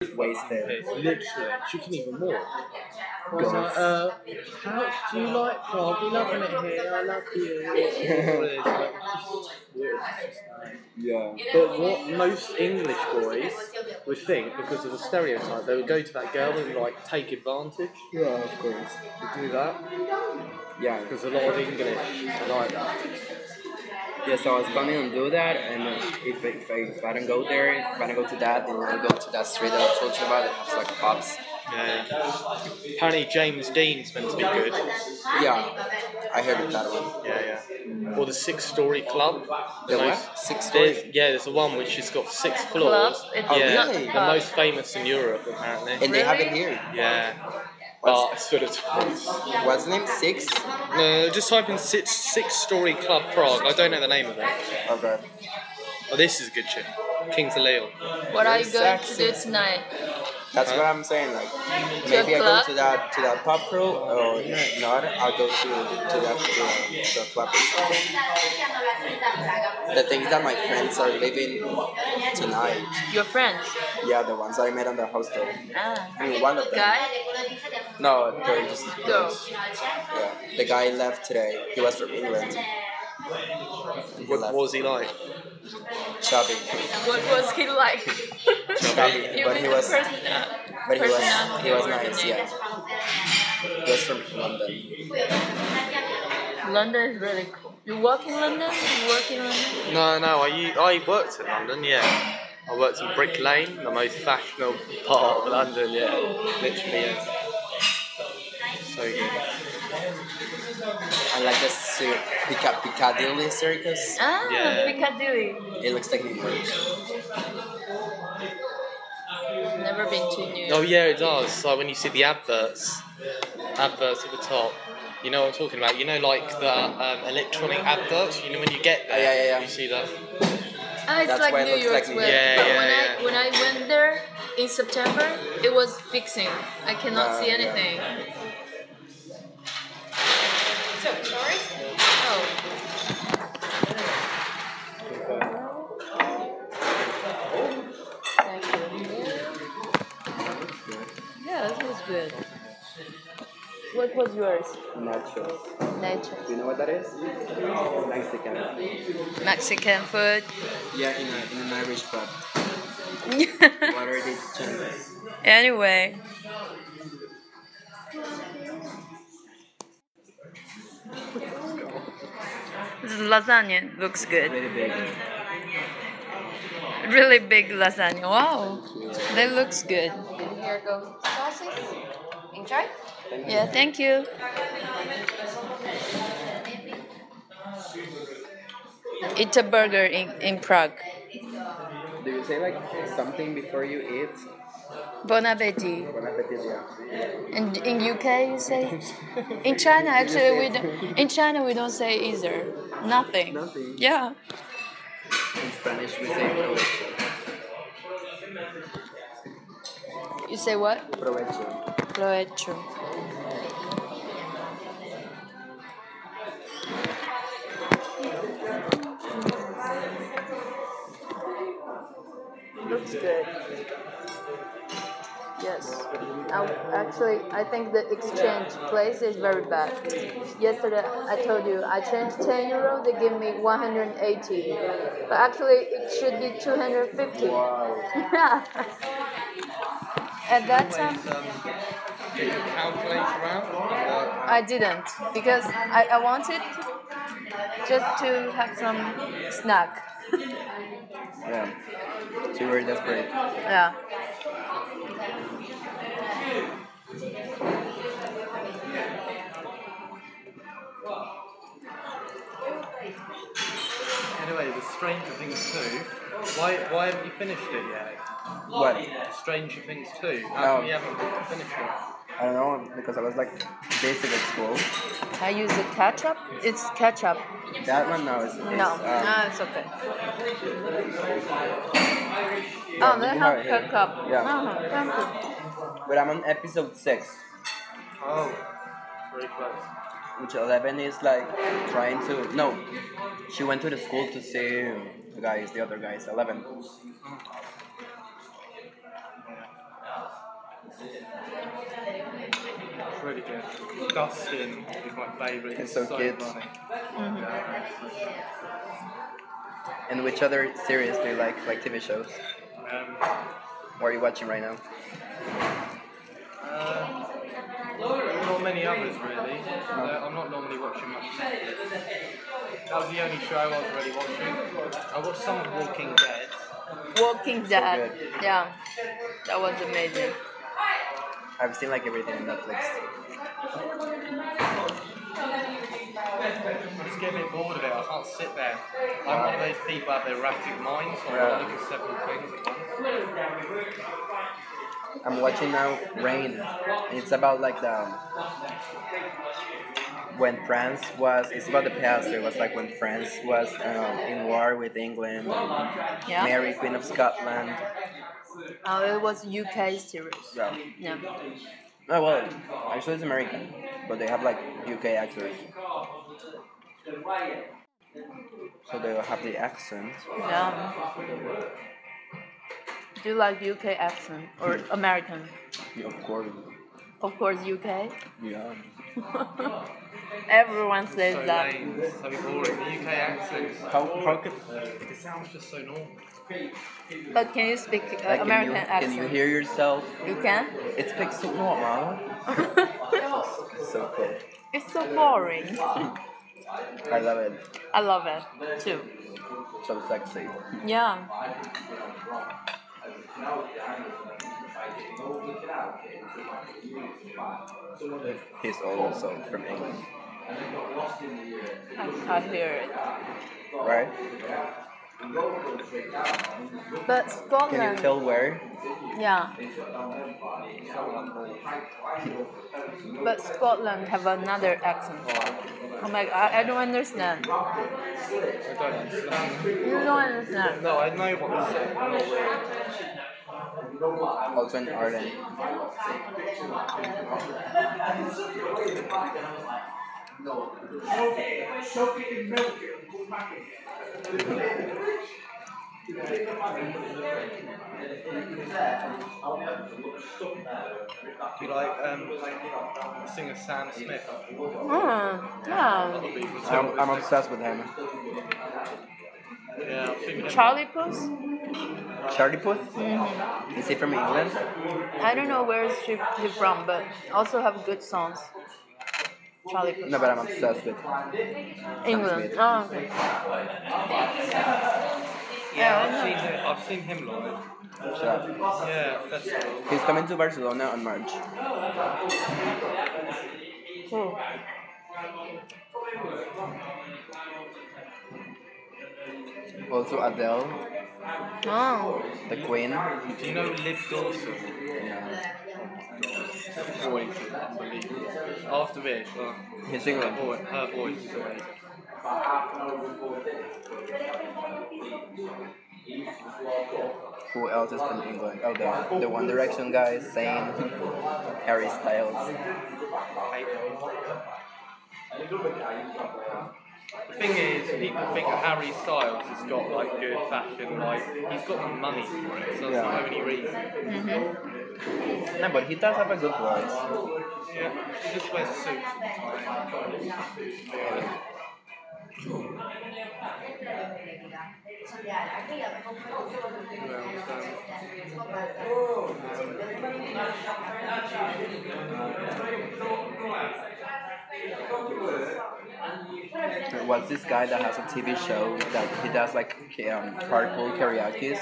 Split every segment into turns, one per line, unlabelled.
wasted.
Literally, she can even walk. I was like, uh, how do you like Prague? You loving it here? I love you. It's like, just weird. It's just like-
Yeah.
But what most English boys would think, because of the stereotype, they would go to that girl and like take advantage.
Yeah, of course.
They do that
Yeah.
because a lot of English are like that.
Yeah, so I was planning on do that, and uh, if, I- if, I, if I don't go there, if I don't go to that, then I'll go to that street that I told you about that has like pubs.
Yeah. Apparently James Dean's meant to be good.
Yeah, I heard of that one.
Yeah, yeah. Or the Six Story Club.
The
most-
what? Six
There's, yeah, there's the one which has got six
Club?
floors.
It's
yeah,
not a
the most famous in Europe apparently.
And they have it here.
yeah,
What's-
but it's sort of.
What's the name? Six?
No, just type in six, six Story Club Prague. I don't know the name of it.
Okay.
Oh, this is a good shit. Kings of Leon.
What are you going to do tonight?
That's what I'm saying. Like maybe I go to that to that pub crawl, or if not, I'll go to to that to, the club. The thing is that my friends are leaving tonight.
Your friends?
Yeah, the ones I met on the hostel.
Ah.
I mean, one of them.
Guy?
No, they're just
Go.
Yeah, the guy left today. He was from England. He
What, what was he like?
Chubby.
What was he like?
Chubby,
You
but he was,
person-
but he was, he was nice. Yeah, he was from London.
London is really cool. You work in London? You work in London?
No, no, I, u- I worked in London, yeah. I worked in Brick Lane, the most fashionable part of London, yeah. Literally, yeah. So good.
I like the cir- Pica- Piccadilly Circus.
Ah,
Yeah.
Piccadilly.
It looks like New York.
Never been to New York.
Oh yeah, it does. So when you see the adverts, adverts at the top, you know what I'm talking about. You know, like the um, electronic adverts. You know when you get there,
Oh, yeah, yeah, yeah.
you see that.
Ah, it's
That's
like
why it
New
looks
York's
like.
Yeah,
but
yeah,
when
yeah.
I when I went there in September, it was fixing. I cannot
Ah,
see
yeah.
anything. What was yours?
Nachos.
Nature.
Do you know what that is? Mexican.
Mexican food.
Yeah, in, a, in an Irish pub. What are the chances?
anyway. This lasagna looks good.
Very big.
Really big lasagna. Wow. That looks good.
Here goes sauces. Enjoy.
Yeah, thank you. Eat a burger in, in Prague.
Do you say like something before you eat?
Bon appetit.
Bon appetit, yeah.
In, in UK you say? In China actually we don't, in China we don't say either. Nothing.
Nothing.
Yeah.
In Spanish we say provecho.
You say what?
Provecho.
Provecho. Looks good. Yes. Now, actually, I think the exchange place is very bad. Yesterday, I told you I changed 10 euro, they give me 180. But actually, it should be 250.
Wow.
Yeah. At that time,
Get your calculator out.
I didn't because I, I wanted just to have some snack.
Yeah. So you were desperate.
Yeah.
Anyway, the Stranger Things 2. Why, why haven't you finished it yet?
What?
Stranger Things 2. How
Oh.
come you haven't finished it?
I don't know because I was like basic at school.
I use the ketchup. It's ketchup.
That one now is, is
No,
um,
no, it's okay.
Yeah,
oh, they have
have it here.
ketchup.
Yeah.
Uh-huh, thank you.
but I'm on episode six,
Oh, very close.
which eleven is like trying to no. She went to the school to see the guys, the other guys. Eleven.
It's really good. Dustin is my favourite.
It's so cute.
funny.
Mhm.
Yeah.
And which other series do you like, like TV shows?
Um,
What are you watching right now?
uh, not many others really. Uh, I'm not normally watching much Netflix. That was the only show I was really watching. I watched some of Walking Dead.
Walking Dead.
good.
yeah, that was amazing.
I've seen like everything on Netflix.
I just get a bit bored of it. I can't sit there. I'm one of those people that have erratic minds, so I
Yeah.
want to look at several things at once.
I'm watching now Rain. It's about like the when France was. It's about the past. It was like when France was um, in war with England.
Yeah.
Mary, Queen of Scotland.
Oh, it was UK series.
Yeah.
Yeah.
Oh well, actually it's American, but they have like UK actors. So they will have the accent.
Yeah. Do you like UK accent or American?
Yeah, of course.
Of course, UK.
Yeah.
Everyone says
So
that.
lame, so boring. The UK accents.
How, how could
It sounds just so normal.
But can you speak uh,
like,
American
can you,
accent?
Can you hear yourself?
You can?
It speaks so normal. It's so cool.
it's so boring.
I love it.
I love it too.
So sexy.
Yeah.
He's also from England,
I, I hear it.
right?
But Scotland.
Can you tell where?
Yeah. But Scotland have another accent. Oh my! I, I don't understand.
I don't understand.
You don't understand.
No, I know what you're saying.
Also in Ireland. No. Okay, soak it in milk, put back in.
Do you like um, the singer Sam Smith?
Mm, yeah.
I'm, I'm obsessed with him.
Yeah, I've seen.
Charlie Puth?
Charlie Puth?
hmm
Is he from England?
I don't know where is she, she from, but also have good songs. Charlie Puth.
No, but I'm obsessed with
England. Oh, okay.
Yeah,
I
I've seen him. I've seen him live.
Shut up.
Yeah, festival.
He's coming to Barcelona on March.
Cool.
Also Adele,
Oh,
the Queen.
Do you know Liv Dawson?
Yeah.
Voice is unbelievable. After this, uh, her
England.
voice, her voice is amazing.
Who else is from England? Oh, the, the One Direction guy, Zayn, Harry Styles.
Hate him. The thing is, people think Harry Styles has got like good fashion, like he's got the money for it, so that's
Yeah.
the only reason.
mm-hmm.
No, but he does have a good voice.
Yeah, he just wears suits all the time. Who else,
What's this guy that has a TV show that he does like um, hardcore karaoke,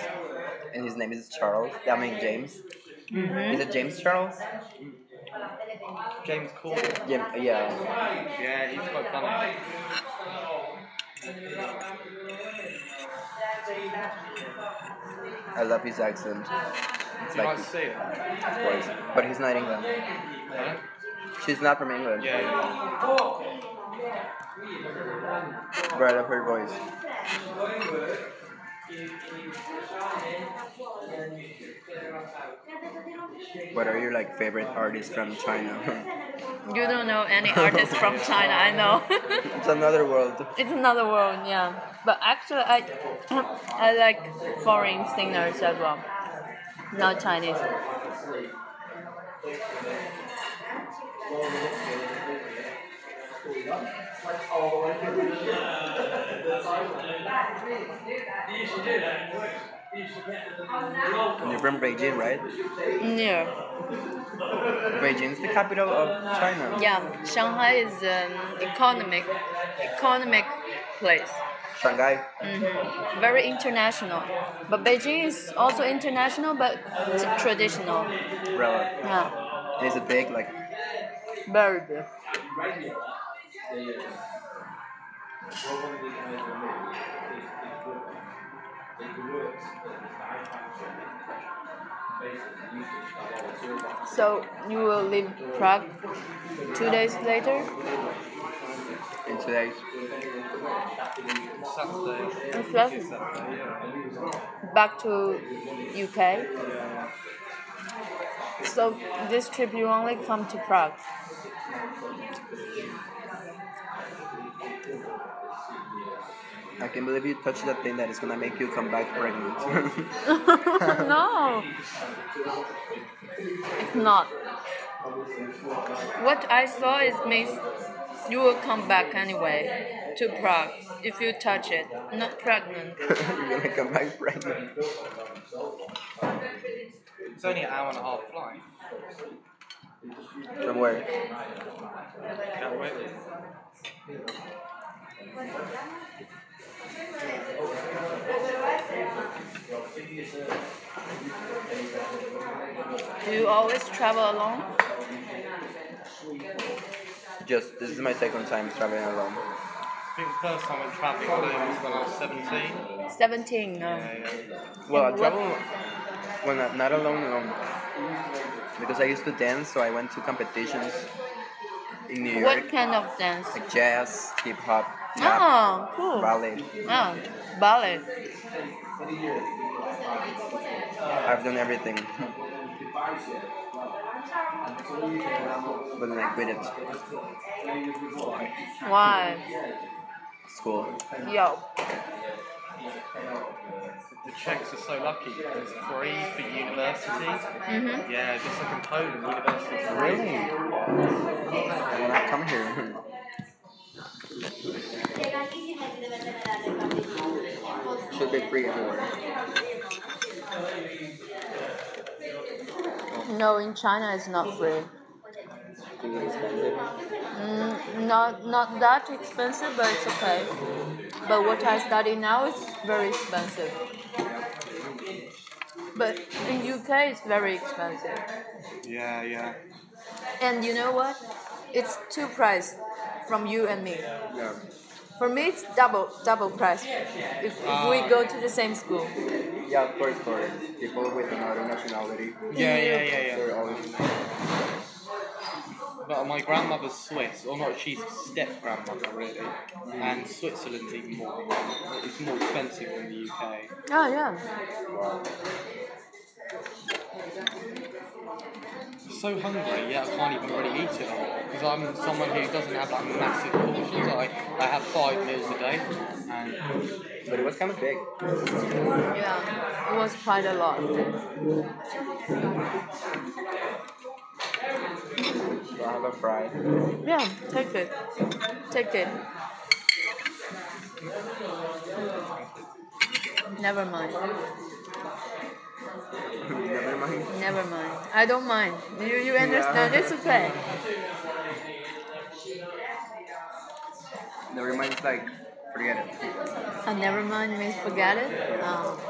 and his name is Charles. I mean James. Is it James Charles?
James Corden.
Yeah, yeah.
Yeah, he's quite funny.
I love his accent. It's
You
like,
might see it.
of course, but he's not England.
Huh?
She's not from England.
Yeah, yeah.
I love her voice. What are your like favorite artists from China?
You don't know any artists from China, I know.
it's another world.
it's another world, yeah. But actually, I I like foreign singers as well, not Chinese.
There
you like all the way through. That's awesome. You should do that. You
You're from Beijing, right?
Yeah.
Beijing is the capital of China.
Yeah, Shanghai is an economic, economic place.
Shanghai.
Mm -hmm. Very international, but Beijing is also international, but traditional.
Really?
Yeah.
Is it big? Like.
Very big. So you will leave Prague two days later.
in two days.
Saturday,
back to UK. So this trip you only come to Prague.
I can't believe you touched that thing that is gonna make you come back pregnant.
no, it's not. What I saw is means you will come back anyway to Prague if you touch it. Not pregnant.
You're gonna come back pregnant.
It's only an hour and a half flight.
From where?
Can't wait.
Do you always travel alone?
Just this is my second time traveling alone.
I think the first time I went travelling alone was when I was 17.
17, no.
Yeah, yeah.
Well, I
And what-
travel when I'm not alone, alone. Because I used to dance, so I went to competitions in New York,
What kind of dance?
like jazz, hip hop, rap,
Oh, cool.
ballet.
Oh, ballet.
I've done everything. but then I quit it.
Why?
School.
Yo.
The Czechs are so lucky it's free for university.
Mm-hmm.
Yeah, just like in Poland, university is free.
Really? When I come here. Should be free everywhere.
No, in China it's not free.
Food.
Mm, not not that expensive, but it's okay. But what I study now is very expensive. But in UK it's very expensive.
Yeah, yeah.
And you know what? It's two price from you and me.
Yeah.
For me it's double double price if, if we go to the same school.
Yeah, of course, for people with another nationality,
Yeah, yeah, yeah, yeah.
they're always.
But my grandmother's Swiss, or not, she's step grandmother really, mm. and Switzerland's even more. It's more expensive than the UK.
Oh yeah.
Wow.
So hungry, yet I can't even really eat it all. Because I'm someone who doesn't have like massive portions. I, I have five meals a day, and
But it was kind of big.
Yeah. It was quite a lot.
So I have a fry.
Yeah, take it. Take it. Never mind.
Never mind.
Never mind. I don't mind. You you understand? It's okay.
Never mind. It's like forget it.
And never mind means forget it. Oh.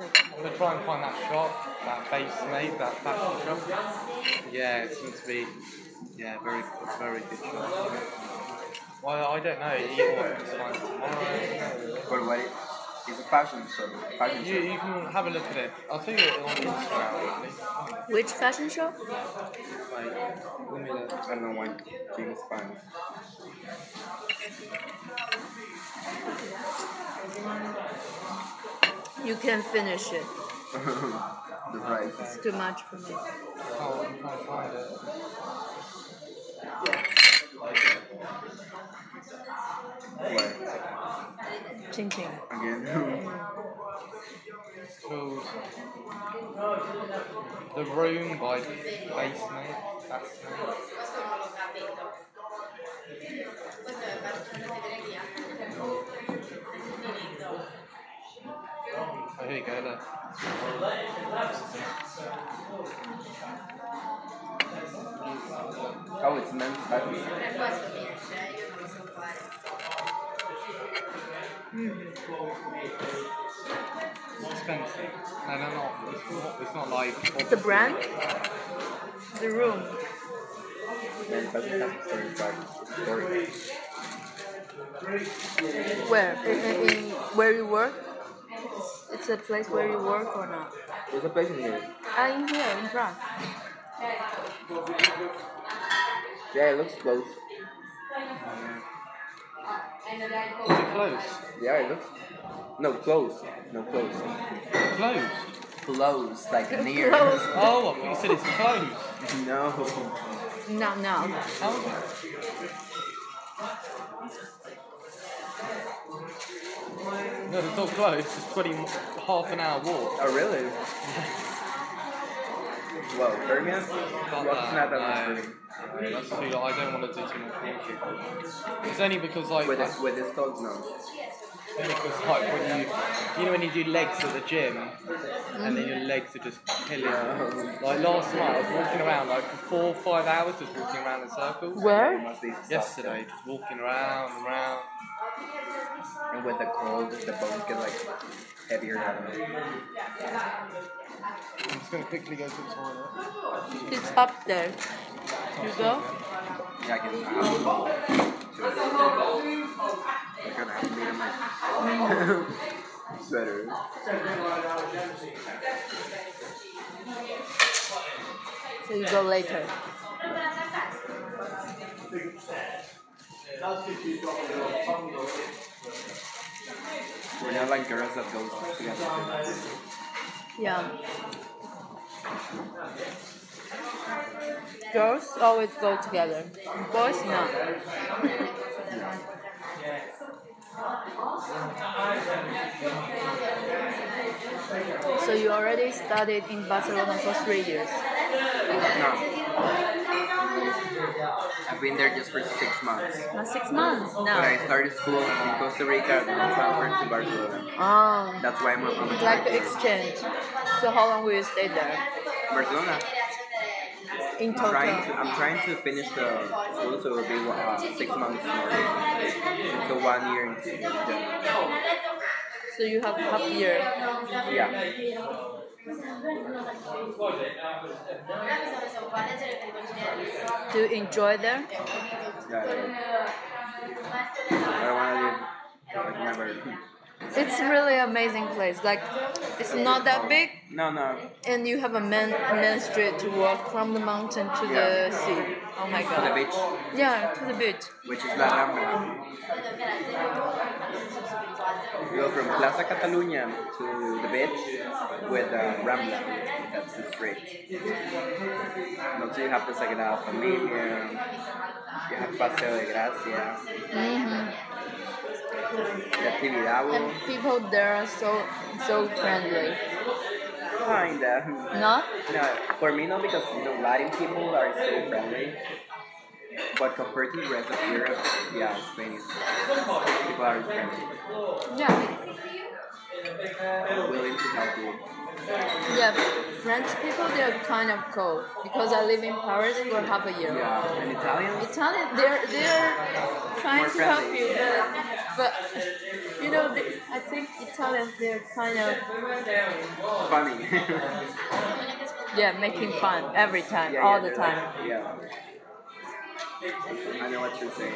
I'm gonna try and find that shop, that base made, that fashion shop. Yeah, it seems to be, yeah, very, very good shop. Well, I don't know. You might just find it tomorrow.
But wait, it's a fashion show. Fashion
You,
show.
you can have a look at it. I'll tell you it on Instagram. Actually.
Which fashion show?
Wait, let me look.
I don't know why James Bond.
You can finish it.
the price.
It's too much for me.
Oh, I'm trying to find it.
Ching
ching.
Again.
so the room by the basement. That's Oh, here you go, look.
Oh, it's meant to
be expensive. No, no, no. It's not, it's not like.
The brand? The room.
Men's studies has a story, but story.
Where? In, in, in where you work? It's, it's a place where you work or not?
There's a place in here.
Ah, in here, in Prague.
Yeah, it looks close.
Is it closed?
Yeah, it looks. No, close. No, close.
Closed?
Close, like near.
Close.
Oh, I thought you said it's closed.
no.
No, no.
How is? No, it's not closed. It's 20, half an hour walk.
Oh, really? Well, Birmingham?
Not
Well, it's not that much for me.
No, that's too, I don't want to do too much walking. It's only because like,
With
like
this, with this code, no.
only because like when you, you know when you do legs at the gym, and then your legs are just killing. you. Like last night, I was walking around like for four or five hours, just walking around in circles.
Where?
Must be soft.
Yesterday, just walking around and around.
And with the cold, the bones get like heavier element.
I'm just gonna quickly go to the toilet.
It's up there. You go?
Yeah, I can. Um, I'm gonna have to meet.
So you go later. That's because you've got a little.
We're not like girls that go together.
Yeah. Girls always go together. Boys not. so you already studied in Barcelona for three years.
No. I've been there just for six months.
Not six months
When
now.
I started school in Costa Rica, then I transferred to Barcelona.
Oh,
That's why I'm on
like the exchange. So how long will you stay there?
Barcelona.
In
I'm trying to
total?
I'm trying to finish the school, so it'll be uh, six months more. So one year in January.
So you have half year.
Yeah.
Do you enjoy there?
Yeah. I don't want to.
It's really amazing place. Like it's not that big,
No, no.
and you have a main main street to walk from the mountain to the sea. Oh my god.
To the beach,
Yeah, to the beach.
which is La Rambla. You go from Plaza Catalunya to the beach with uh, Rambla. That's the street. Also, you have the Sagrada Familia. You have Paseo de Gracia.
hmm
The Tibidabo.
And people there are so so friendly.
Kinda.
Not?
No, for me, no, because you know, Latin people are so friendly. But compared to the rest of Europe, yeah, Spain is people are friendly,
Yeah.
willing to help you.
Yeah. French people they're kind of cold because I live in Paris for half a year.
Yeah, and Italians,
Italian, they're they're trying
More
to help you, but but you know, they, I think Italians they're kind of
funny.
yeah making fun every time,
Yeah,
all
yeah,
the time.
like- yeah. I know what you're saying.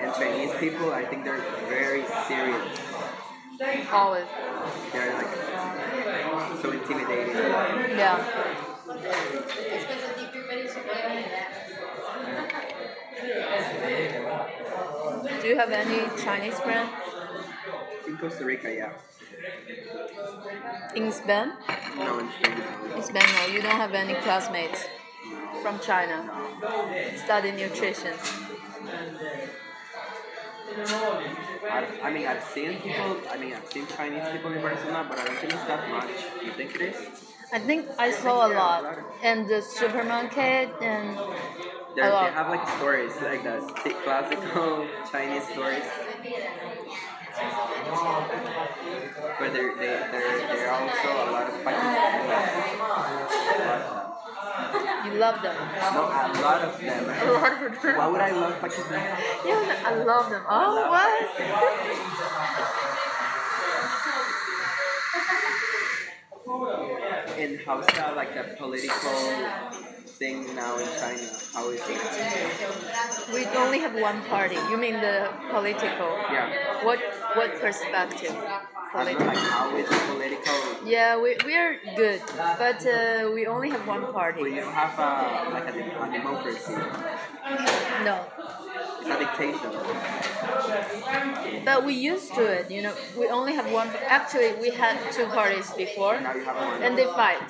And Chinese people, I think they're very serious.
Always,
They're like so intimidating.
yeah. Do you have any Chinese friends?
In Costa Rica, yeah.
in Spain?
No, in Spain.
In Spain, no. You don't have any classmates from China study nutrition.
I, I mean, I've seen people. I mean, I've seen Chinese people in Barcelona, but I don't think it's that much. You think it is?
I think I saw a lot. And the supermarket and
They're,
A lot.
They have like stories, like the sti- classical Chinese stories. But there, they, there are also a lot of Pakistanis.
you love them.
No, a lot of them.
A lot of them.
Why would I love Pakistan?
Yeah, I love them. Oh, what?
And how's that like the political thing now in China? How is it?
We only have one party. You mean the political?
Yeah.
What what perspective?
I don't know,
Political.
like how is political?
Yeah, we we are good, but uh, we only have one party.
We don't have a like a, a democracy.
No,
It's a dictatorship.
but we used to it. You know, we only have one. Actually, we had two parties before,
Now you have one.
and they fight.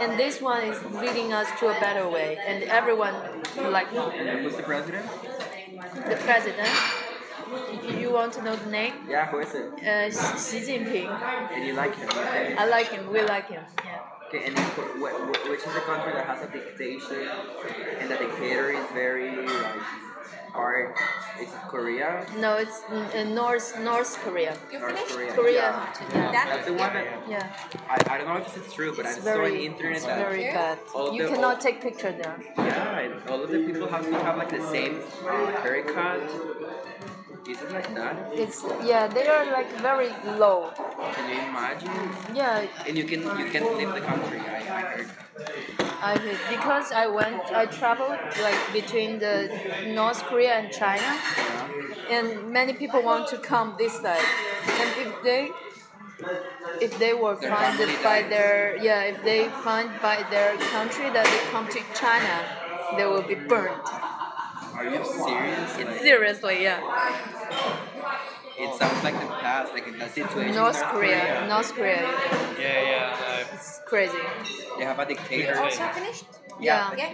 And this one is leading us to a better way, and everyone like
And who's the president?
the president. You- You want to know the name?
Yeah, who is it?
Uh, Xi Jinping.
And you like him? Okay.
I like him. We like him. Yeah.
Okay, and then wh- wh- wh- which is a country that has a dictator, and the dictator is very like hard? Is it Korea?
No, it's uh, North North Korea.
You
North
finished?
Korea.
Korea.
Yeah.
Yeah.
That's the one that
Yeah.
I, I don't know if this is true, but
It's
I saw on
very,
the internet
it's
that
very bad.
all
You
the-
cannot
all-
take picture there.
yeah, all of the people have to have like the same uh, haircut. Is it like that?
It's yeah, they are like very low.
Can you imagine?
Yeah,
And you can you can leave the country. I, I heard.
I heard because I went, I traveled like between the North Korea and China,
Yeah.
and many people want to come this side, and if they if they were
Their
funded by
dies.
their yeah, if they find by their country that they come to China, they will be burned.
Are you serious? Like,
Seriously, yeah.
it sounds like the past, like the situation. in
North Korea, North Korea,
Yeah, yeah, no.
it's crazy.
They have a dictator.
Also finished?
Yeah.
Yeah.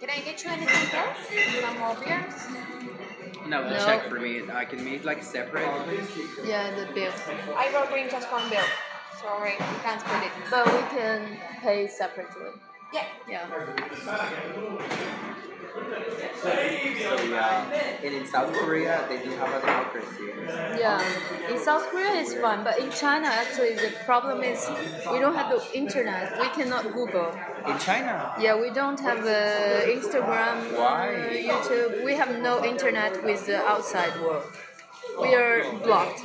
Can I get you anything else? Some more beers?
No,
No.
check for me. I can meet like separate.
Yeah, the bill.
I will bring just one bill. Sorry, we can't split it.
But we can pay separately.
Yeah.
Yeah.
So yeah. And in South Korea, they do have a democracy.
Yeah. In South Korea it's fun, but in China actually the problem is we don't have the internet. We cannot Google.
In China.
Yeah, we don't have uh, Instagram,
Why?
uh, YouTube. We have no internet with the outside world. We are blocked.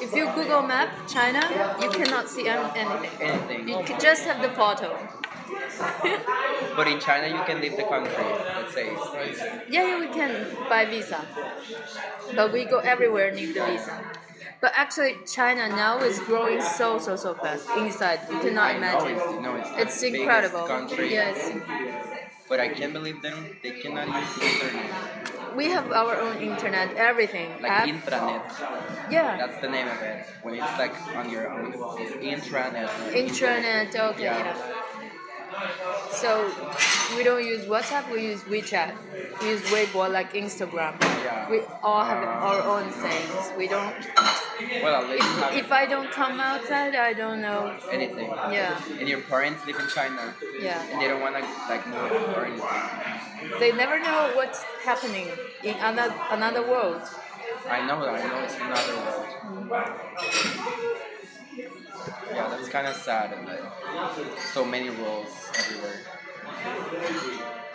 If you Google Map China, you cannot see anything.
Anything.
You can just have the photo.
But in China, you can leave the country. Let's say.
Yeah, yeah, we can buy visa, but we go everywhere need the visa. But actually, China now is growing so so so fast inside. You cannot imagine.
it's, no, it's,
It's incredible.
Country.
Yes,
But I can't believe them. They cannot use internet.
we have our own internet, everything.
Like
App.
intranet.
yeah,
That's the name of it. When it's like on your own. It's intranet.
intranet. Okay,
Yeah.
yeah. So we don't use WhatsApp. We use WeChat. We use Weibo like Instagram.
Yeah.
We all have our own things. We don't.
Well,
If, if I don't come outside, I don't know.
anything.
Yeah,
And your parents live in China.
yeah.
And they don't want to like move or anything.
They never know what's happening in another another world.
I know that. I know it's another world. Mm. Yeah, that's kind of sad. And like, so many rules everywhere.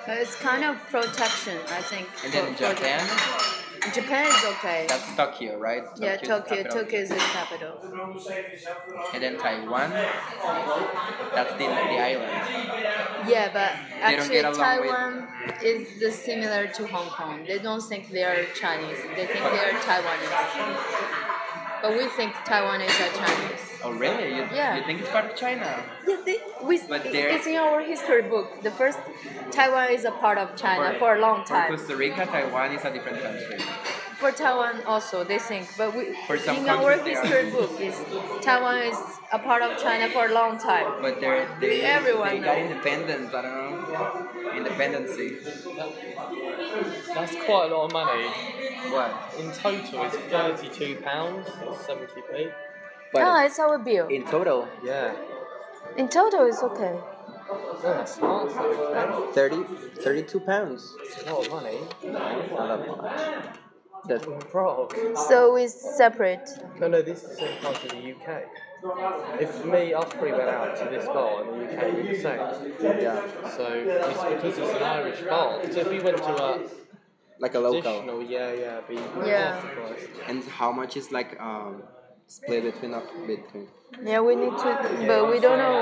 But it's kind of protection, I think.
And
for-
then Japan,
the- Japan is okay.
that's Tokyo, right?
yeah, Tokyo.
capital.
Tokyo is the capital.
And then Taiwan, that's the, the island.
Yeah, but actually
with-
Taiwan is the similar to Hong Kong. They don't think they are Chinese. They think they are Taiwanese. But we think Taiwanese are Chinese.
Oh, really? You,
Yeah.
you think it's part of China?
Yeah, they, we,
But they're-
it's in our history book. The first Taiwan is a part of China for, a long
For
time.
Costa Rica, Taiwan is a different country.
for Taiwan also they think, but we
For some
in our
countries, they are.
history book is Taiwan is a part of China for a long time.
But they're they
Everyone
they got
know.
independence. I don't know. Independency.
That's quite a lot of money.
What?
In total, it's thirty-two pounds or seventy p.
But
Ah, it's our bill.
in total,
Yeah.
In total, it's okay.
That's not okay.
30, 32 pounds.
It's a lot of money.
Not that much. That's
Bro.
So it's separate.
No, no, this is the same price as the UK. If me, us three went out to this bar in the UK, it'd be the same.
yeah,
So it's because it's an Irish bar. So if we went to a
like a local.
traditional, yeah, yeah, it'd be
Yeah.
half the price.
And how much is like um split between of between?
Yeah, we need to, but we don't know.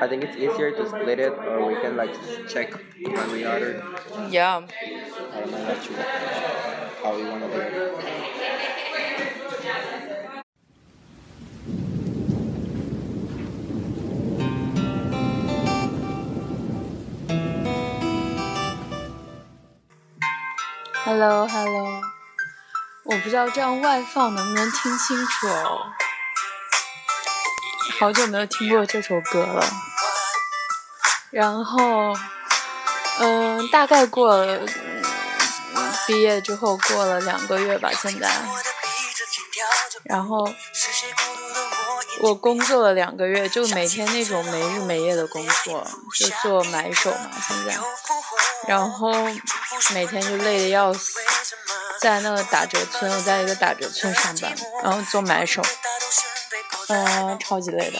I think it's easier to split it, or we can like check when we order.
Yeah.
I don't know how you wanna do it.
Hello, Hello。我不知道这样外放能不能听清楚哦。好久没有听过这首歌了。然后，嗯，大概过了，毕业之后过了两个月吧，现在。然后，我工作了两个月，就每天那种没日没夜的工作，就做买手嘛，现在。然后每天就累得要死，在那个打折村，我在一个打折村上班，然后做买手，嗯、超级累的，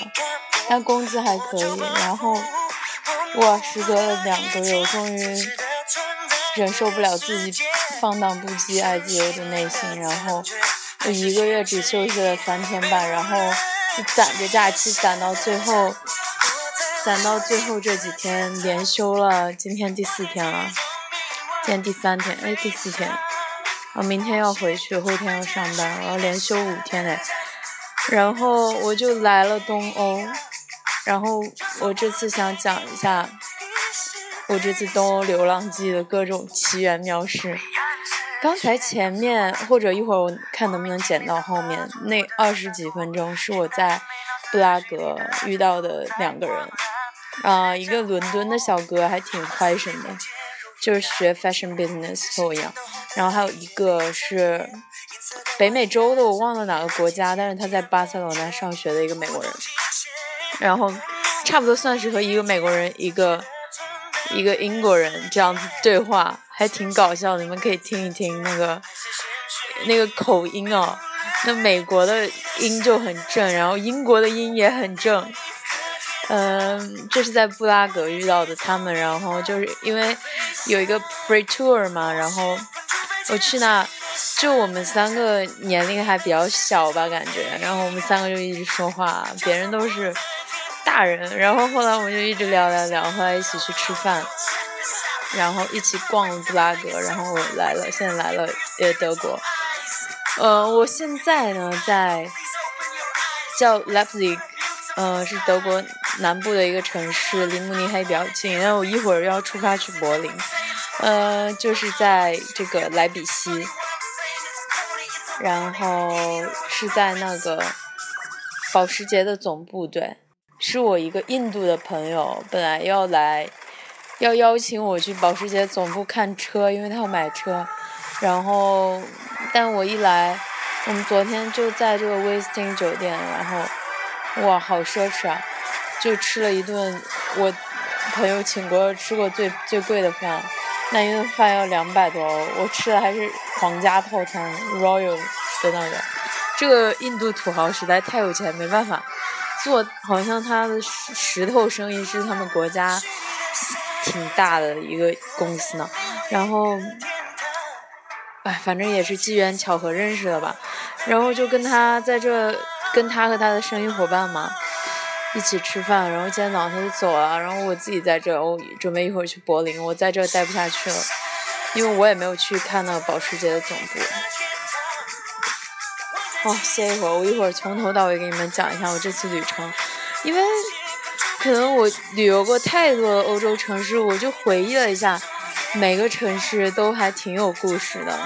但工资还可以。然后，哇，时隔了两个月，我终于忍受不了自己放荡不羁、爱自由的内心，然后我一个月只休息了三天半，然后攒着假期攒到最后。攒到最后这几天连休了，今天第四天了，今天第三天，哎，第四天，我明天要回去，后天要上班，我要连休五天嘞。然后我就来了东欧，然后我这次想讲一下我这次东欧流浪记的各种奇缘妙事。刚才前面或者一会儿我看能不能剪到后面那二十几分钟是我在布拉格遇到的两个人，啊、一个伦敦的小哥还挺 fashion 的，就是学 fashion business 和我一样，然后还有一个是北美洲的，我忘了哪个国家，但是他在巴塞罗那上学的一个美国人，然后差不多算是和一个美国人一个一个英国人这样子对话，还挺搞笑的，你们可以听一听那个那个口音哦。那美国的音就很正，然后英国的音也很正。嗯，这是在布拉格遇到的他们，然后就是因为有一个 free tour 嘛，然后我去那，就我们三个年龄还比较小吧，感觉，然后我们三个就一直说话，别人都是大人，然后后来我们就一直聊聊聊，后来一起去吃饭，然后一起逛了布拉格，然后我来了，现在来了呃德国，呃，我现在呢在叫 Leipzig，呃是德国南部的一个城市，离慕尼黑比较近，然后我一会儿要出发去柏林，呃就是在这个莱比锡，然后是在那个保时捷的总部，对，是我一个印度的朋友，本来要来。要邀请我去保时捷总部看车，因为他要买车。然后，但我一来，我们昨天就在这个威斯汀酒店，然后，哇，好奢侈啊！就吃了一顿我朋友请过吃过最最贵的饭，那一顿饭要两百多，我吃的还是皇家套餐 Royal 的那个。这个印度土豪实在太有钱，没办法，做好像他的石石头生意是他们国家。挺大的一个公司呢，然后，哎，反正也是机缘巧合认识的吧，然后就跟他在这，跟他和他的生意伙伴嘛，一起吃饭，然后今天早上他就走了，然后我自己在这，我准备一会儿去柏林，我在这待不下去了，因为我也没有去看那个保时捷的总部。哦，歇一会儿，我一会儿从头到尾给你们讲一下我这次旅程，因为。可能我旅游过太多的欧洲城市，我就回忆了一下，每个城市都还挺有故事的。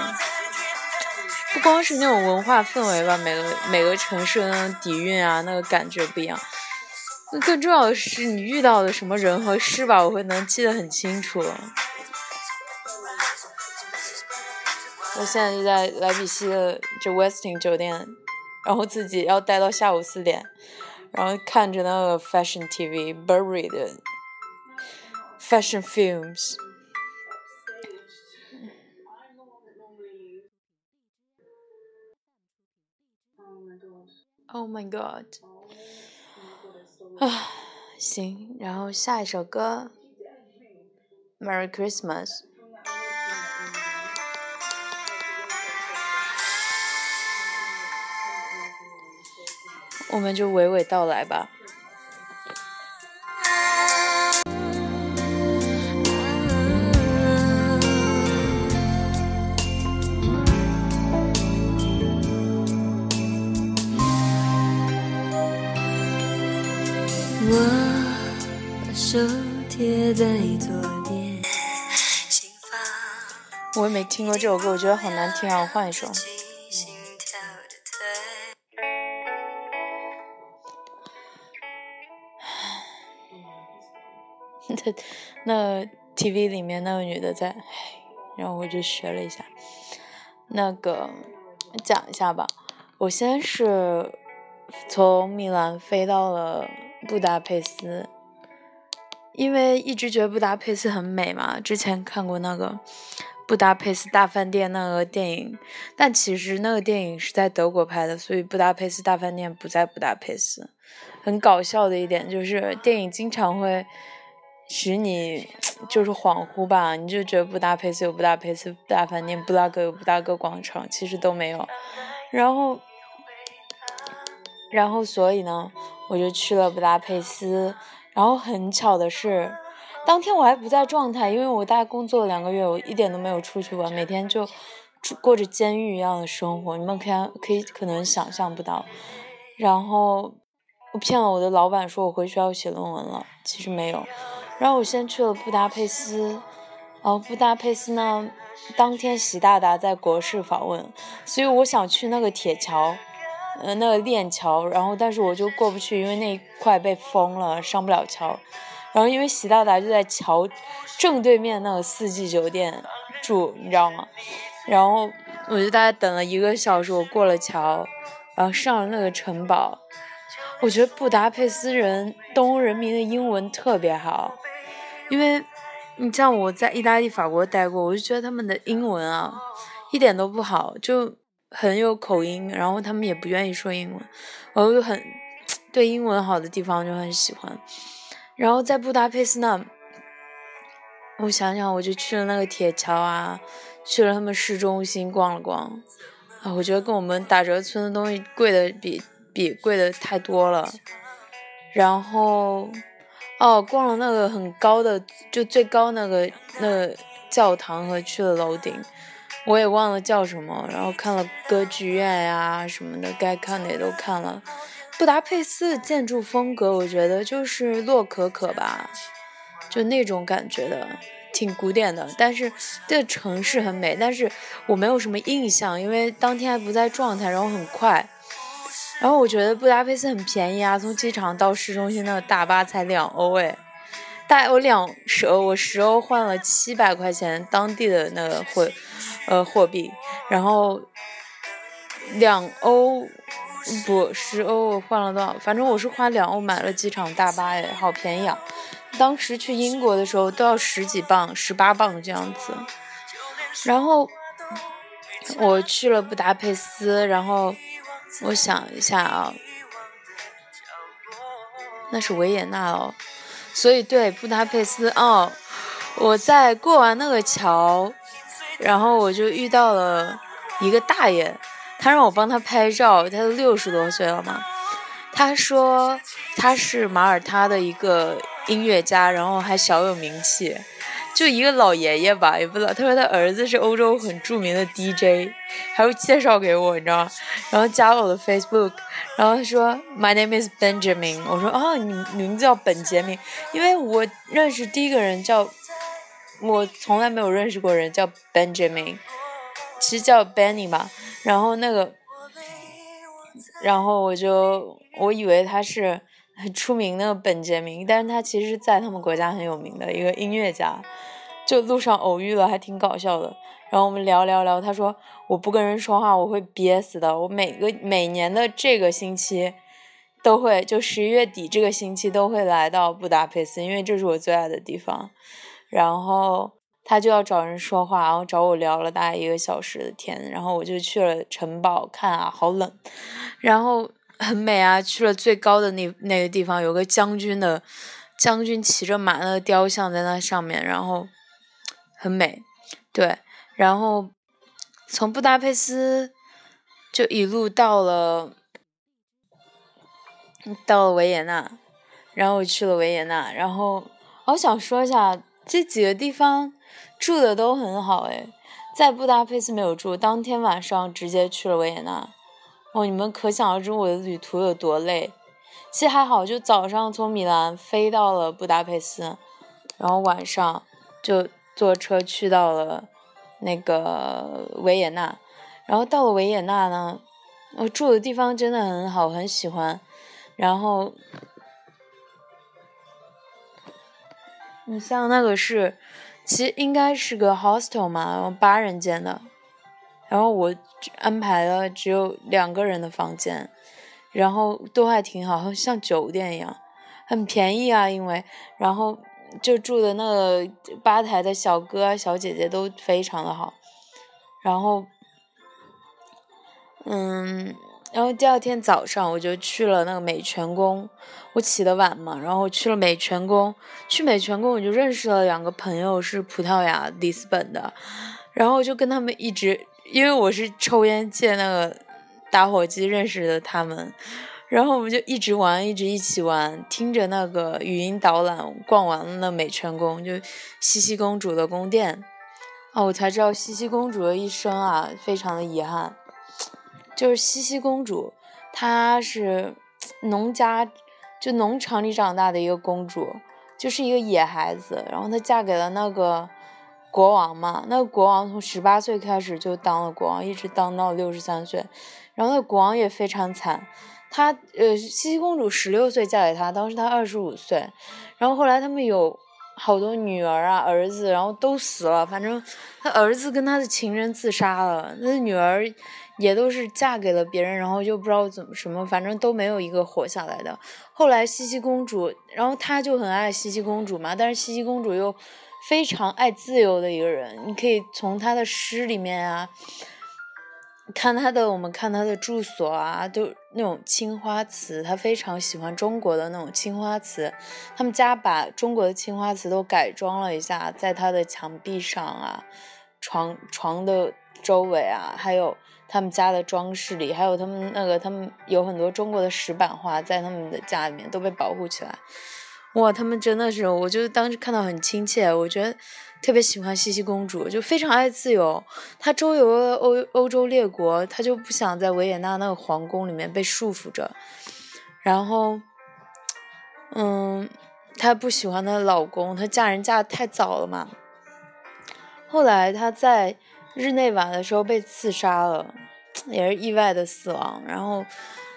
不光是那种文化氛围吧，每个每个城市的那种底蕴啊，那个感觉不一样。那更重要的是，你遇到的什么人和事吧，我会能记得很清楚。我现在就在莱比锡的这 Westin 酒店，然后自己要待到下午四点，然后看着那个 Fashion TV Burberry 的 Fashion Films。Oh my god！啊，行，然后下一首歌，Merry Christmas。我们就娓娓道来吧。
在左边心房，
我也没听过这首歌，我觉得好难听啊，我换一首。那 TV 里面那个女的在，然后我就学了一下。那个讲一下吧，我先是从米兰飞到了布达佩斯，因为一直觉得布达佩斯很美嘛，之前看过那个布达佩斯大饭店那个电影，但其实那个电影是在德国拍的，所以布达佩斯大饭店不在布达佩斯。很搞笑的一点就是，电影经常会使你就是恍惚吧，你就觉得布达佩斯有布达佩斯大饭店，布拉格有布拉格广场，其实都没有。然后，然后所以呢，我就去了布达佩斯。然后很巧的是，当天我还不在状态，因为我大概工作了两个月，我一点都没有出去玩，每天就过着监狱一样的生活，你们可以可以可能想象不到。然后我骗了我的老板说我回去要写论文了，其实没有。然后我先去了布达佩斯，然后布达佩斯呢，当天习大大在国事访问，所以我想去那个铁桥，呃，那个链桥，然后但是我就过不去，因为那一块被封了，上不了桥。然后因为习大大就在桥正对面那个四季酒店住，你知道吗？然后我就大概等了一个小时，我过了桥，然后上了那个城堡。我觉得布达佩斯人东欧人民的英文特别好，因为你像我在意大利、法国待过，我就觉得他们的英文啊一点都不好，就很有口音，然后他们也不愿意说英文，我又很对英文好的地方就很喜欢。然后在布达佩斯那，我想想，我就去了那个铁桥啊，去了他们市中心逛了逛，啊，我觉得跟我们打折村的东西贵的比比贵的太多了。然后，哦，逛了那个很高的，就最高那个那个教堂和去了楼顶，我也忘了叫什么。然后看了歌剧院呀、什么的，该看的也都看了。布达佩斯的建筑风格，我觉得就是洛可可吧，就那种感觉的，挺古典的。但是这城市很美，但是我没有什么印象，因为当天还不在状态，然后很快。然后我觉得布达佩斯很便宜啊，从机场到市中心那个大巴才两欧哎，大概我两十欧，我十欧换了七百块钱当地的那个货，呃货币，然后两欧不十欧我换了多少？反正我是花两欧买了机场大巴哎，好便宜啊！当时去英国的时候都要十几磅，十八磅这样子。然后我去了布达佩斯，然后。我想一下啊，那是维也纳哦，所以对布达佩斯哦，我在过完那个桥，然后我就遇到了一个大爷，他让我帮他拍照，他都六十多岁了嘛，他说他是马耳他的一个音乐家，然后还小有名气。就一个老爷爷吧，也不知道。他说他儿子是欧洲很著名的 DJ，还会介绍给我，你知道吗？然后加了我的 Facebook，然后他说 My name is Benjamin。我说哦，你名字叫本杰明，因为我认识第一个人叫，我从来没有认识过人叫 Benjamin。其实叫 Benny 吧，然后那个，然后我就我以为他是很出名的本杰明，但是他其实在他们国家很有名的一个音乐家，就路上偶遇了，还挺搞笑的。然后我们聊聊聊，他说我不跟人说话我会憋死的，我每个每年的这个星期都会，就十一月底这个星期都会来到布达佩斯，因为这是我最爱的地方。然后他就要找人说话，然后找我聊了大概一个小时的天，然后我就去了城堡看啊，好冷，然后很美啊，去了最高的那那个地方，有个将军的将军骑着马那个雕像在那上面，然后很美，对。然后从布达佩斯就一路到了到了维也纳，然后我去了维也纳，然后我想说一下这几个地方住的都很好诶，在布达佩斯没有住，当天晚上直接去了维也纳。哦，你们可想而知我的旅途有多累。其实还好，就早上从米兰飞到了布达佩斯，然后晚上就坐车去到了。那个维也纳，然后到了维也纳呢，我住的地方真的很好，很喜欢。然后，你像那个是，其实应该是个 hostel 嘛，然后八人间的。然后我安排了只有两个人的房间，然后都还挺好，像酒店一样，很便宜啊，因为然后。就住的那个吧台的小哥啊、小姐姐都非常的好，然后，嗯，然后第二天早上我就去了那个美泉宫，我起得晚嘛，然后去了美泉宫，去美泉宫我就认识了两个朋友，是葡萄牙里斯本的，然后就跟他们一直，因为我是抽烟借那个打火机认识的他们。然后我们就一直玩，一直一起玩，听着那个语音导览，逛完了那美泉宫，就茜茜公主的宫殿。哦，我才知道茜茜公主的一生啊，非常的遗憾。就是茜茜公主，她是农家，就农场里长大的一个公主，就是一个野孩子。然后她嫁给了那个国王嘛，那个国王从十八岁开始就当了国王，一直当到六十三岁。然后那国王也非常惨。她呃，茜茜公主十六岁嫁给他，当时他二十五岁，然后后来他们有好多女儿啊、儿子，然后都死了。反正他儿子跟他的情人自杀了，那女儿也都是嫁给了别人，然后就不知道怎么什么，反正都没有一个活下来的。后来茜茜公主，然后她就很爱茜茜公主嘛，但是茜茜公主又非常爱自由的一个人，你可以从他的诗里面啊。看他的，我们看他的住所啊，都那种青花瓷，他非常喜欢中国的那种青花瓷。他们家把中国的青花瓷都改装了一下，在他的墙壁上啊，床床的周围啊，还有他们家的装饰里，还有他们那个他们有很多中国的石板画在他们的家里面都被保护起来。哇，他们真的是，我就当时看到很亲切，我觉得。特别喜欢茜茜公主，就非常爱自由。她周游了欧欧洲列国，她就不想在维也纳那个皇宫里面被束缚着。然后，嗯，她不喜欢她的老公，她嫁人嫁的太早了嘛。后来她在日内瓦的时候被刺杀了，也是意外的死亡。然后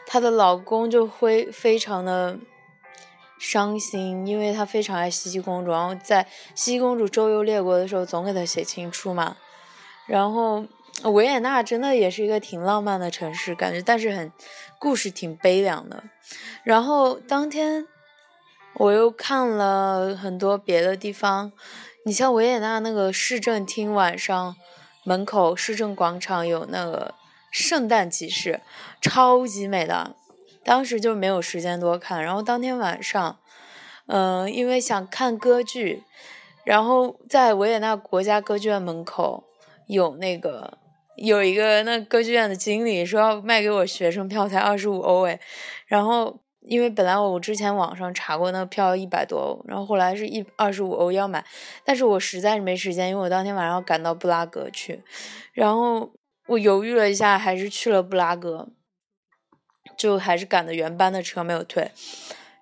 她的老公就会非常的。伤心，因为他非常爱茜茜公主，然后在茜茜公主周游列国的时候，总给她写情书嘛。然后维也纳真的也是一个挺浪漫的城市，感觉，但是很故事挺悲凉的。然后当天我又看了很多别的地方，你像维也纳那个市政厅，晚上门口市政广场有那个圣诞集市，超级美的。当时就没有时间多看，然后当天晚上，嗯，因为想看歌剧，然后在维也纳国家歌剧院门口有那个有一个那歌剧院的经理说要卖给我学生票才二十五欧诶，然后因为本来我之前网上查过那票要一百多欧，然后后来是一二十五欧要买，但是我实在是没时间，因为我当天晚上要赶到布拉格去，然后我犹豫了一下，还是去了布拉格。就还是赶的原班的车没有退，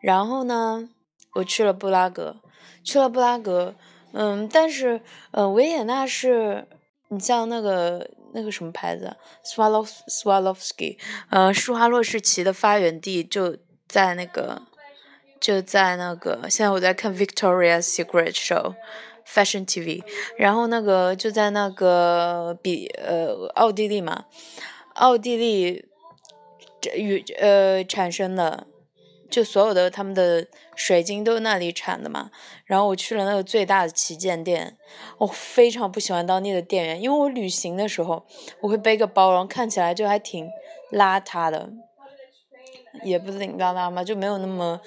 然后呢，我去了布拉格，去了布拉格，嗯，但是，呃，维也纳是，你像那个那个什么牌子，Swallow Swarovski，呃，施华洛世奇的发源地就在那个，就在那个，现在我在看 Victoria's Secret Show。Fashion TV，然后那个就在那个比呃奥地利嘛，奥地利这与呃产生的，就所有的他们的水晶都是那里产的嘛。然后我去了那个最大的旗舰店，我非常不喜欢当地的店员，因为我旅行的时候我会背个包，然后看起来就还挺邋遢的，也不是挺邋遢嘛，就没有那么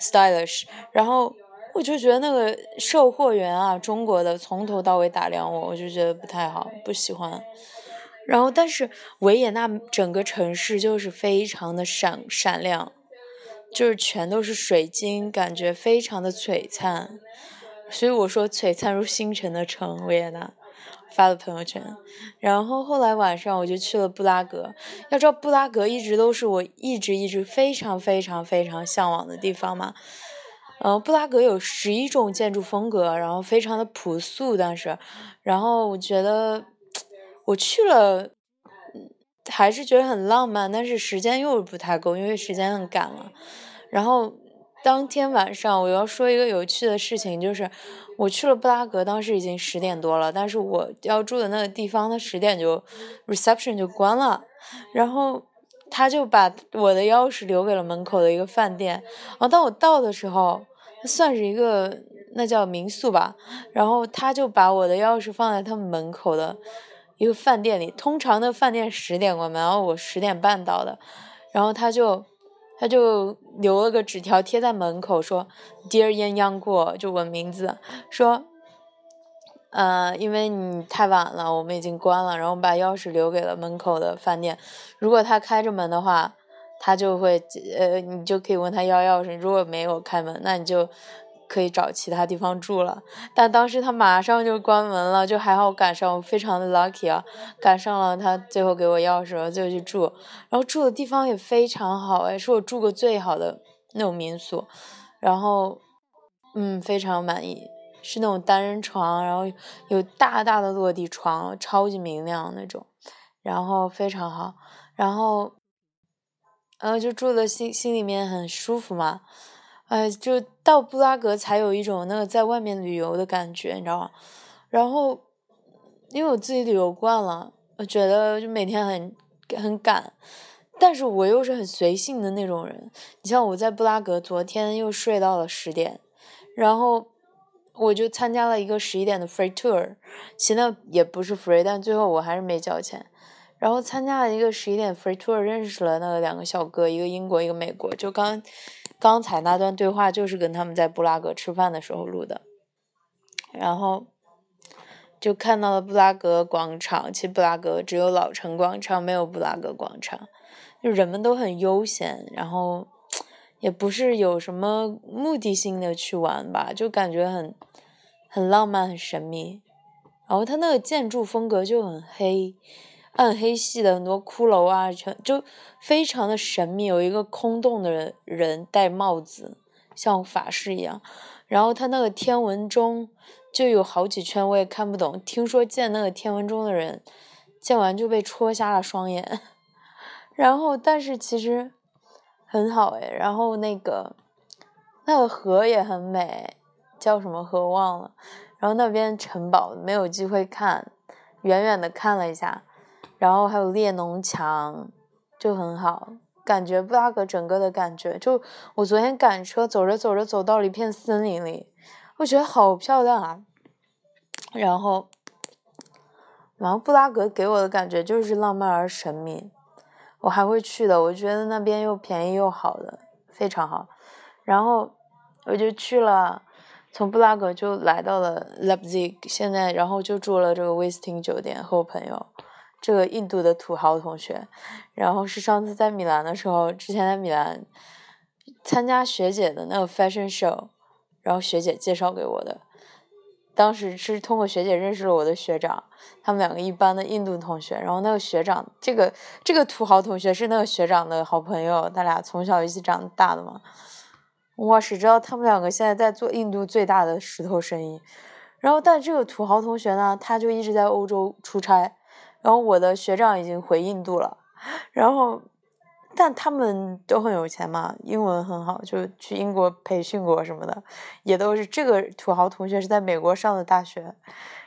stylish，然后。我就觉得那个售货员啊，中国的从头到尾打量我，我就觉得不太好，不喜欢。然后，但是维也纳整个城市就是非常的闪闪亮，就是全都是水晶，感觉非常的璀璨。所以我说璀璨如星辰的城，维也纳发了朋友圈。然后后来晚上我就去了布拉格，要知道布拉格一直都是我一直一直非常非常非常向往的地方嘛。呃，布拉格有十一种建筑风格，然后非常的朴素，但是，然后我觉得我去了，还是觉得很浪漫，但是时间又不太够，因为时间很赶了。然后当天晚上我要说一个有趣的事情，就是我去了布拉格，当时已经十点多了，但是我要住的那个地方，它十点就 reception 就关了，然后。他就把我的钥匙留给了门口的一个饭店，然后当我到的时候，算是一个那叫民宿吧，然后他就把我的钥匙放在他们门口的一个饭店里。通常的饭店十点关门，然后我十点半到的，然后他就他就留了个纸条贴在门口，说 “Dear Yan Yang Guo”，就我名字，说。呃，因为你太晚了，我们已经关了，然后把钥匙留给了门口的饭店。如果他开着门的话，他就会呃，你就可以问他要钥匙。如果没有开门，那你就可以找其他地方住了。但当时他马上就关门了，就还好赶上，我非常的 lucky 啊，赶上了他最后给我钥匙，就去住。然后住的地方也非常好，哎，是我住过最好的那种民宿。然后，嗯，非常满意。是那种单人床，然后有大大的落地窗，超级明亮那种，然后非常好，然后，然后就住的心心里面很舒服嘛，哎，就到布拉格才有一种那个在外面旅游的感觉，你知道吗？然后，因为我自己旅游惯了，我觉得就每天很很赶，但是我又是很随性的那种人。你像我在布拉格，昨天又睡到了十点，然后。我就参加了一个十一点的 free tour，其实也不是 free，但最后我还是没交钱。然后参加了一个十一点 free tour，认识了那个两个小哥，一个英国，一个美国。就刚刚才那段对话，就是跟他们在布拉格吃饭的时候录的。然后就看到了布拉格广场，其实布拉格只有老城广场，没有布拉格广场。就人们都很悠闲，然后。也不是有什么目的性的去玩吧，就感觉很很浪漫、很神秘。然后它那个建筑风格就很黑、暗黑系的，很多骷髅啊，全就非常的神秘。有一个空洞的人戴帽子，像法师一样。然后他那个天文钟就有好几圈，我也看不懂。听说见那个天文钟的人，见完就被戳瞎了双眼。然后，但是其实。很好哎，然后那个那个河也很美，叫什么河忘了。然后那边城堡没有机会看，远远的看了一下，然后还有列侬墙，就很好，感觉布拉格整个的感觉。就我昨天赶车走着走着走到了一片森林里，我觉得好漂亮啊。然后，然后布拉格给我的感觉就是浪漫而神秘。我还会去的，我觉得那边又便宜又好的，非常好。然后我就去了，从布拉格就来到了 Leipzig，现在然后就住了这个威斯汀酒店和我朋友，这个印度的土豪同学。然后是上次在米兰的时候，之前在米兰参加学姐的那个 fashion show，然后学姐介绍给我的。当时是通过学姐认识了我的学长，他们两个一班的印度同学，然后那个学长，这个这个土豪同学是那个学长的好朋友，他俩从小一起长大的嘛。哇，谁知道他们两个现在在做印度最大的石头生意。然后，但这个土豪同学呢，他就一直在欧洲出差，然后我的学长已经回印度了，然后但他们都很有钱嘛，英文很好，就去英国培训过什么的，也都是这个土豪同学是在美国上的大学，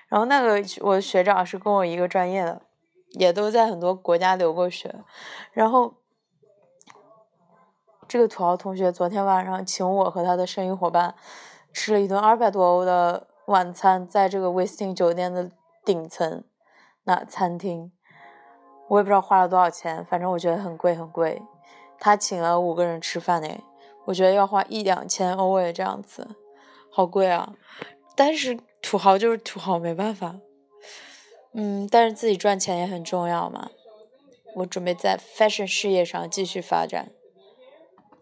然后那个我学长是跟我一个专业的，也都在很多国家留过学，然后。这个土豪同学昨天晚上请我和他的生意伙伴吃了一顿二百多欧的晚餐，在这个威斯汀酒店的顶层那餐厅，我也不知道花了多少钱，反正我觉得很贵很贵。他请了五个人吃饭呢，我觉得要花一两千欧诶，这样子，好贵啊！但是土豪就是土豪，没办法。嗯，但是自己赚钱也很重要嘛。我准备在 fashion 事业上继续发展。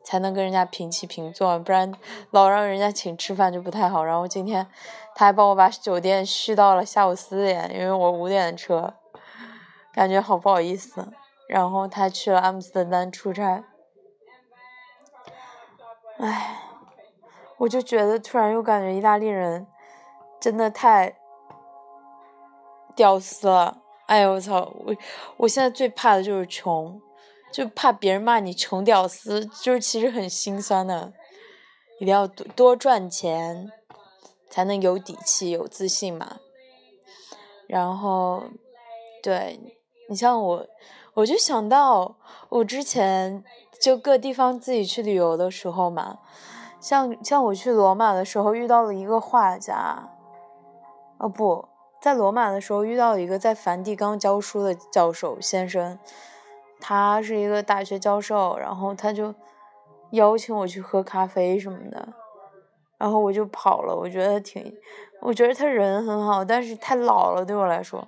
才能跟人家平起平坐，不然老让人家请吃饭就不太好。然后今天他还帮我把酒店续到了下午四点，因为我五点的车，感觉好不好意思。然后他去了阿姆斯特丹出差，唉，我就觉得突然又感觉意大利人真的太屌丝了。哎呦我操！我我现在最怕的就是穷。就怕别人骂你穷屌丝，就是其实很心酸的。一定要多多赚钱，才能有底气、有自信嘛。然后，对你像我，我就想到我之前就各地方自己去旅游的时候嘛，像像我去罗马的时候遇到了一个画家，哦不在罗马的时候遇到了一个在梵蒂冈教书的教授先生。他是一个大学教授，然后他就邀请我去喝咖啡什么的，然后我就跑了。我觉得挺，我觉得他人很好，但是太老了对我来说，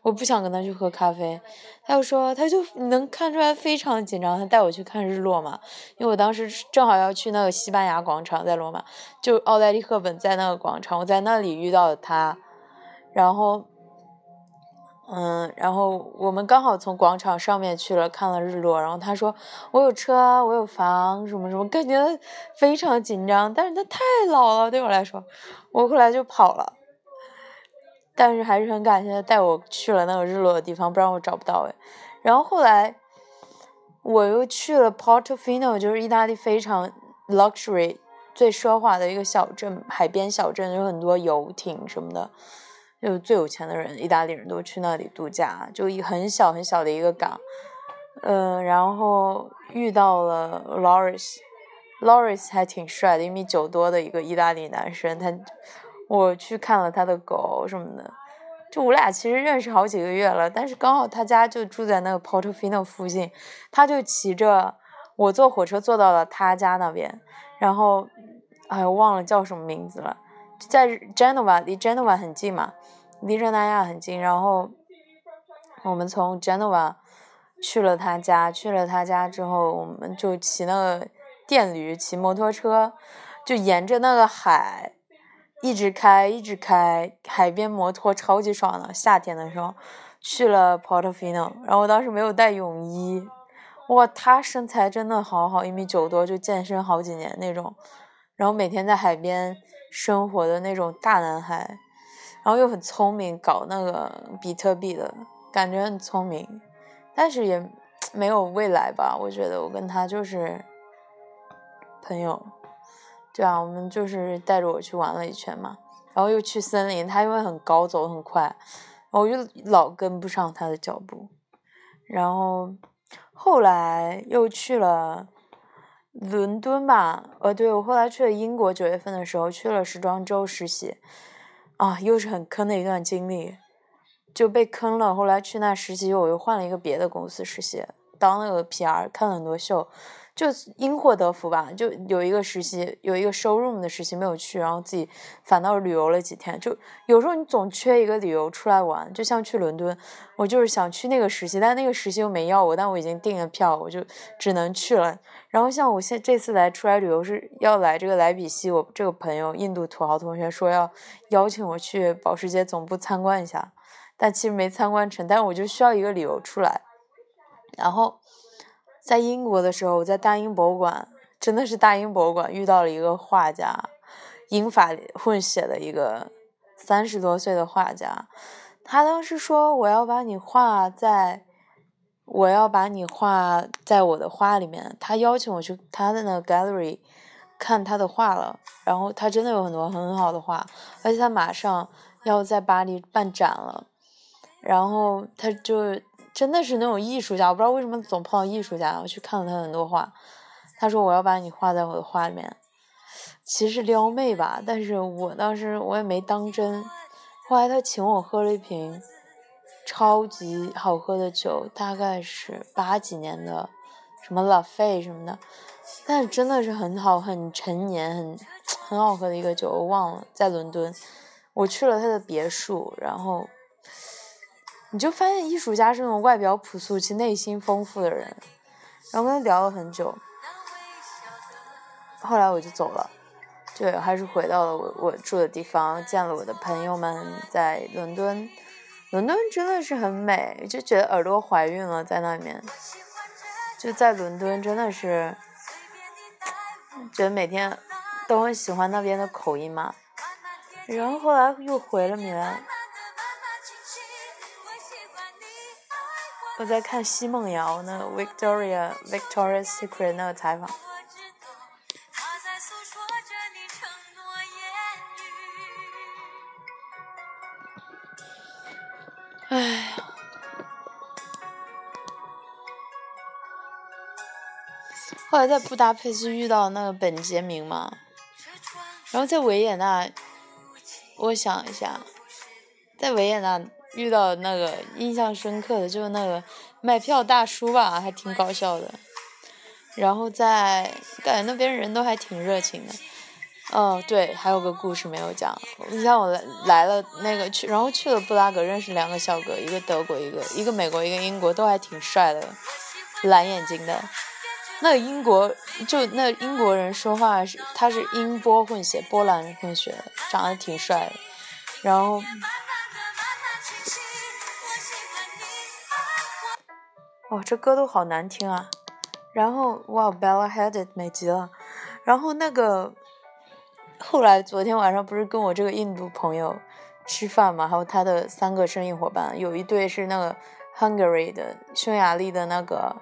我不想跟他去喝咖啡。他又说，他就能看出来非常紧张。他带我去看日落嘛，因为我当时正好要去那个西班牙广场，在罗马，就奥黛丽·赫本在那个广场，我在那里遇到了他，然后。嗯，然后我们刚好从广场上面去了看了日落，然后他说我有车，我有房，什么什么，感觉非常紧张，但是他太老了，对我来说，我后来就跑了，但是还是很感谢他带我去了那个日落的地方，不然我找不到哎。然后后来我又去了 Portofino，就是意大利非常 luxury 最奢华的一个小镇，海边小镇，有很多游艇什么的。就最有钱的人，意大利人都去那里度假，就一很小很小的一个港，嗯，然后遇到了 Loris，Loris 还挺帅的，一米九多的一个意大利男生，他我去看了他的狗什么的，就我俩其实认识好几个月了，但是刚好他家就住在那个 Portofino 附近，他就骑着我坐火车坐到了他家那边，然后哎我忘了叫什么名字了。在 Genova，离 Genova 很近嘛，离热那亚很近。然后我们从 Genova 去了他家，去了他家之后，我们就骑那个电驴，骑摩托车，就沿着那个海一直开，一直开，海边摩托超级爽的。夏天的时候去了 Portofino，然后我当时没有带泳衣，哇，他身材真的好好，一米九多，就健身好几年那种，然后每天在海边。生活的那种大男孩，然后又很聪明，搞那个比特币的感觉很聪明，但是也没有未来吧？我觉得我跟他就是朋友，对啊，我们就是带着我去玩了一圈嘛，然后又去森林，他因为很高，走很快，然后我就老跟不上他的脚步，然后后来又去了。伦敦吧，呃，对我后来去了英国，九月份的时候去了时装周实习，啊，又是很坑的一段经历，就被坑了。后来去那实习，我又换了一个别的公司实习，当那个 PR，看了很多秀。就因祸得福吧，就有一个实习，有一个 showroom 的实习没有去，然后自己反倒旅游了几天。就有时候你总缺一个理由出来玩，就像去伦敦，我就是想去那个实习，但那个实习又没要我，但我已经订了票，我就只能去了。然后像我现这次来出来旅游是要来这个莱比锡，我这个朋友印度土豪同学说要邀请我去保时捷总部参观一下，但其实没参观成，但是我就需要一个理由出来，然后。在英国的时候，我在大英博物馆，真的是大英博物馆遇到了一个画家，英法混血的一个三十多岁的画家，他当时说我要把你画在，我要把你画在我的画里面。他邀请我去他的那个 gallery 看他的画了，然后他真的有很多很好的画，而且他马上要在巴黎办展了，然后他就真的是那种艺术家，我不知道为什么总碰到艺术家，我去看了他很多画。他说我要把你画在我的画里面，其实撩妹吧，但是我当时我也没当真。后来他请我喝了一瓶超级好喝的酒，大概是八几年的，什么拉菲什么的，但真的是很好，很陈年，很很好喝的一个酒，我忘了在伦敦，我去了他的别墅，然后你就发现艺术家是那种外表朴素，其内心丰富的人，然后跟他聊了很久，后来我就走了。对，还是回到了我我住的地方，见了我的朋友们，在伦敦，伦敦真的是很美，就觉得耳朵怀孕了，在那里面，就在伦敦真的是，觉得每天都很喜欢那边的口音嘛，然后后来又回了米兰，我在看奚梦瑶那个 Victoria Victoria's Secret 那个采访。哎呀，后来在布达佩斯遇到那个本杰明嘛，然后在维也纳，我想一下，在维也纳遇到那个印象深刻的，就是那个卖票大叔吧，还挺搞笑的。然后在感觉那边人都还挺热情的。哦，对，还有个故事没有讲。你像我来来了那个去，然后去了布拉格，认识两个小哥，一个德国，一个一个美国，一个英国，都还挺帅的，蓝眼睛的。那英国就那英国人说话是他是英波混血，波兰混血，长得挺帅的。然后，哇，这歌都好难听啊。然后哇，Bella Hadid 美极了。然后那个。后来昨天晚上不是跟我这个印度朋友吃饭嘛，还有他的三个生意伙伴，有一对是那个 Hungary 的匈牙利的那个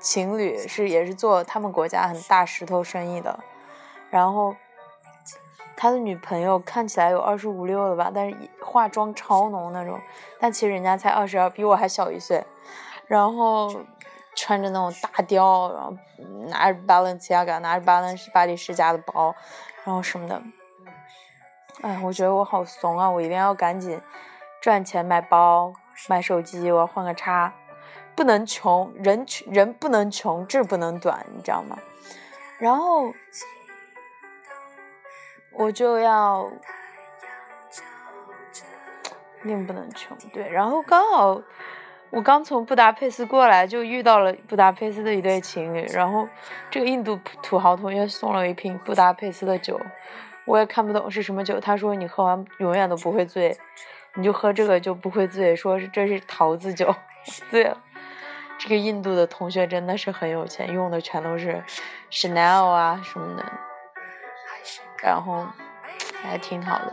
情侣，是也是做他们国家很大石头生意的。然后他的女朋友看起来有二十五六了吧，但是化妆超浓那种，但其实人家才二十二，比我还小一岁。然后穿着那种大貂，然后拿着 Balenciaga，拿着巴伦巴黎世家的包。然后什么的，哎，我觉得我好怂啊！我一定要赶紧赚钱买包、买手机，我要换个叉，不能穷，人人不能穷，志不能短，你知道吗？然后我就要命不能穷，对。然后刚好我刚从布达佩斯过来，就遇到了布达佩斯的一对情侣，然后。这个印度土豪同学送了一瓶布达佩斯的酒，我也看不懂是什么酒。他说你喝完永远都不会醉，你就喝这个就不会醉。说是这是桃子酒，醉了。这个印度的同学真的是很有钱，用的全都是 Chanel 啊什么的，然后还挺好的。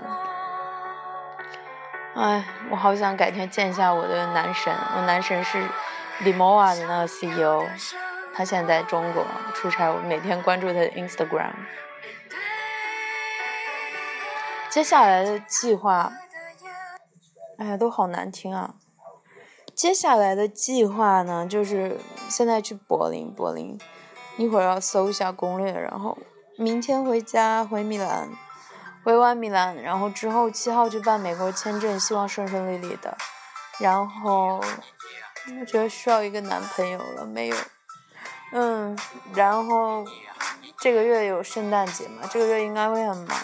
哎，我好想改天见一下我的男神，我男神是 Limoa 的那个 CEO。他现在在中国出差，我每天关注他的 Instagram。接下来的计划，哎呀，都好难听啊！接下来的计划呢，就是现在去柏林，柏林，一会儿要搜一下攻略，然后明天回家回米兰，回完米兰，然后之后七号去办美国签证，希望顺顺利利的。然后我觉得需要一个男朋友了，没有。嗯，然后这个月有圣诞节嘛？这个月应该会很忙，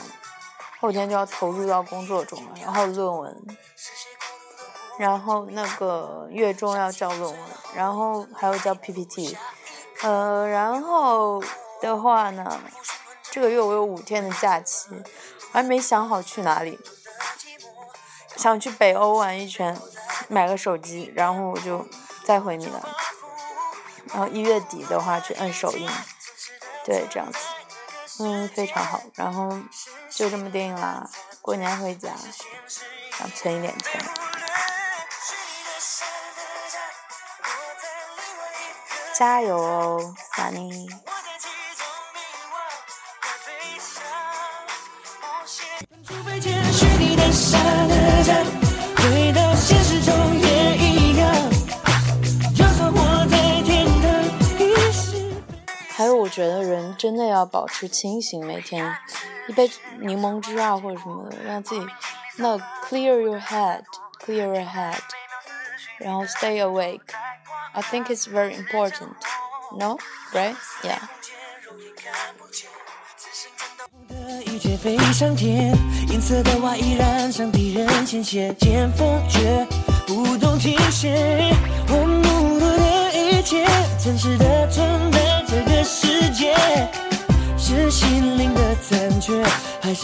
后天就要投入到工作中了。然后论文，然后那个月中要交论文，然后还要交 PPT。呃，然后的话呢，这个月我有五天的假期，还没想好去哪里，想去北欧玩一圈，买个手机，然后我就再回米兰。然后一月底的话去摁手印，对，这样子，嗯，非常好。然后就这么定啦，过年回家，想存一点钱。加油哦，Sunny！还有，我觉得人真的要保持清醒，每天一杯柠檬汁啊或者什么的，让自己那 clear your head，clear your head，然后 stay awake。I think it's very important. No, right? Yeah.
的一切飞上天，银色的花依然上敌人鲜血，剑锋却不动停歇。我目睹的一切，真实的存在这个世界，是心灵的残缺。还是